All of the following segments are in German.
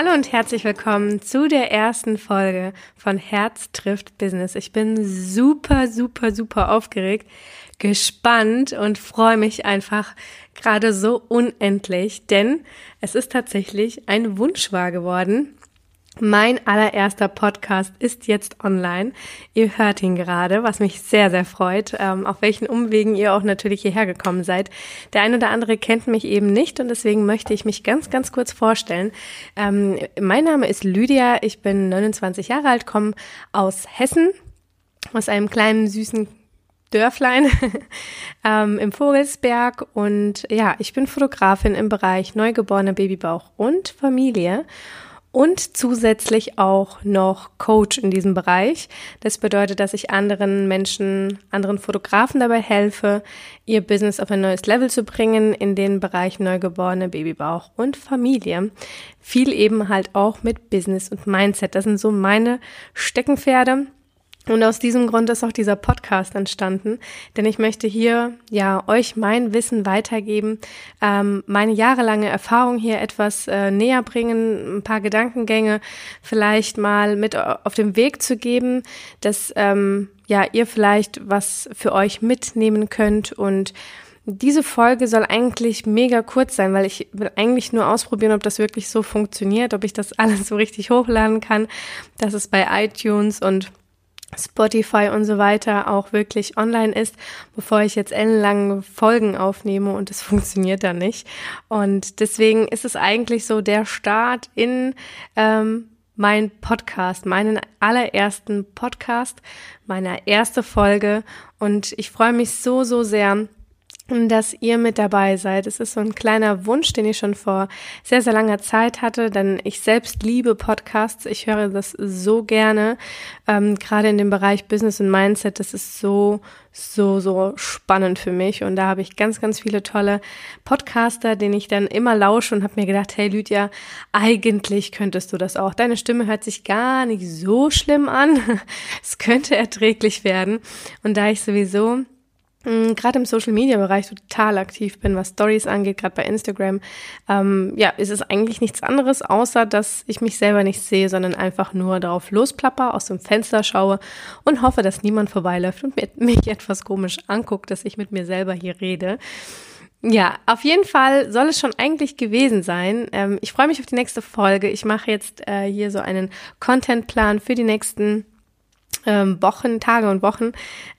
Hallo und herzlich willkommen zu der ersten Folge von Herz trifft Business. Ich bin super, super, super aufgeregt, gespannt und freue mich einfach gerade so unendlich, denn es ist tatsächlich ein Wunsch wahr geworden. Mein allererster Podcast ist jetzt online. Ihr hört ihn gerade, was mich sehr, sehr freut, ähm, auf welchen Umwegen ihr auch natürlich hierher gekommen seid. Der ein oder andere kennt mich eben nicht und deswegen möchte ich mich ganz, ganz kurz vorstellen. Ähm, mein Name ist Lydia, ich bin 29 Jahre alt, komme aus Hessen, aus einem kleinen, süßen Dörflein ähm, im Vogelsberg und ja, ich bin Fotografin im Bereich neugeborener Babybauch und Familie und zusätzlich auch noch Coach in diesem Bereich. Das bedeutet, dass ich anderen Menschen, anderen Fotografen dabei helfe, ihr Business auf ein neues Level zu bringen in den Bereich Neugeborene, Babybauch und Familie. Viel eben halt auch mit Business und Mindset. Das sind so meine Steckenpferde. Und aus diesem Grund ist auch dieser Podcast entstanden, denn ich möchte hier ja euch mein Wissen weitergeben, ähm, meine jahrelange Erfahrung hier etwas äh, näher bringen, ein paar Gedankengänge vielleicht mal mit auf den Weg zu geben, dass ähm, ja ihr vielleicht was für euch mitnehmen könnt. Und diese Folge soll eigentlich mega kurz sein, weil ich will eigentlich nur ausprobieren, ob das wirklich so funktioniert, ob ich das alles so richtig hochladen kann, dass es bei iTunes und Spotify und so weiter auch wirklich online ist, bevor ich jetzt ellenlange Folgen aufnehme und es funktioniert dann nicht. Und deswegen ist es eigentlich so der Start in ähm, mein Podcast, meinen allerersten Podcast, meine erste Folge. Und ich freue mich so, so sehr, dass ihr mit dabei seid. Es ist so ein kleiner Wunsch, den ich schon vor sehr, sehr langer Zeit hatte, denn ich selbst liebe Podcasts. Ich höre das so gerne, ähm, gerade in dem Bereich Business und Mindset. Das ist so, so, so spannend für mich. Und da habe ich ganz, ganz viele tolle Podcaster, denen ich dann immer lausche und habe mir gedacht, hey Lydia, eigentlich könntest du das auch. Deine Stimme hört sich gar nicht so schlimm an. es könnte erträglich werden. Und da ich sowieso gerade im Social Media Bereich total aktiv bin, was Stories angeht, gerade bei Instagram, ähm, ja, ist es eigentlich nichts anderes, außer dass ich mich selber nicht sehe, sondern einfach nur darauf losplapper, aus dem Fenster schaue und hoffe, dass niemand vorbeiläuft und mich etwas komisch anguckt, dass ich mit mir selber hier rede. Ja, auf jeden Fall soll es schon eigentlich gewesen sein. Ähm, ich freue mich auf die nächste Folge. Ich mache jetzt äh, hier so einen Contentplan für die nächsten ähm, Wochen, Tage und Wochen.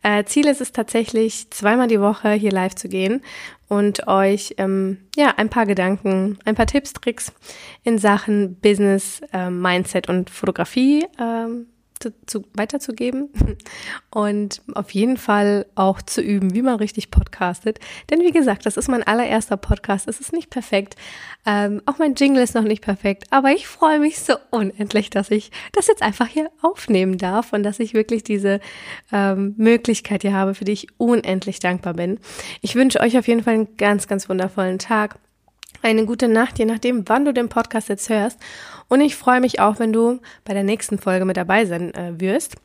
Äh, Ziel ist es tatsächlich, zweimal die Woche hier live zu gehen und euch ähm, ja ein paar Gedanken, ein paar Tipps, Tricks in Sachen Business, äh, Mindset und Fotografie ähm, zu, zu, weiterzugeben und auf jeden Fall auch zu üben, wie man richtig podcastet. Denn wie gesagt, das ist mein allererster Podcast. Es ist nicht perfekt. Ähm, auch mein Jingle ist noch nicht perfekt. Aber ich freue mich so unendlich, dass ich das jetzt einfach hier aufnehmen darf und dass ich wirklich diese ähm, Möglichkeit hier habe, für die ich unendlich dankbar bin. Ich wünsche euch auf jeden Fall einen ganz, ganz wundervollen Tag eine gute Nacht, je nachdem, wann du den Podcast jetzt hörst. Und ich freue mich auch, wenn du bei der nächsten Folge mit dabei sein äh, wirst.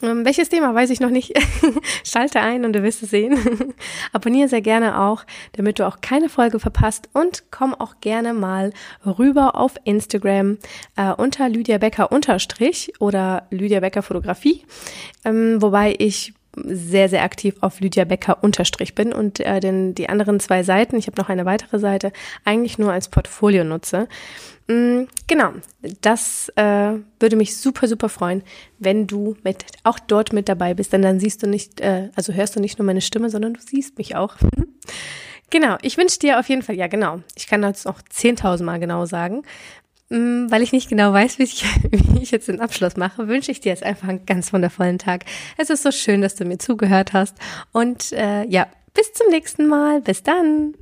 Ähm, welches Thema weiß ich noch nicht. Schalte ein und du wirst es sehen. Abonniere sehr gerne auch, damit du auch keine Folge verpasst und komm auch gerne mal rüber auf Instagram äh, unter Lydia Becker unterstrich oder Lydia Becker Fotografie, ähm, wobei ich sehr, sehr aktiv auf Lydia Becker unterstrich bin und äh, denn die anderen zwei Seiten, ich habe noch eine weitere Seite, eigentlich nur als Portfolio nutze. Mm, genau, das äh, würde mich super, super freuen, wenn du mit auch dort mit dabei bist, denn dann siehst du nicht, äh, also hörst du nicht nur meine Stimme, sondern du siehst mich auch. genau, ich wünsche dir auf jeden Fall, ja genau, ich kann das noch 10.000 Mal genau sagen, weil ich nicht genau weiß, wie ich, wie ich jetzt den Abschluss mache, wünsche ich dir jetzt einfach einen ganz wundervollen Tag. Es ist so schön, dass du mir zugehört hast. Und äh, ja, bis zum nächsten Mal. Bis dann.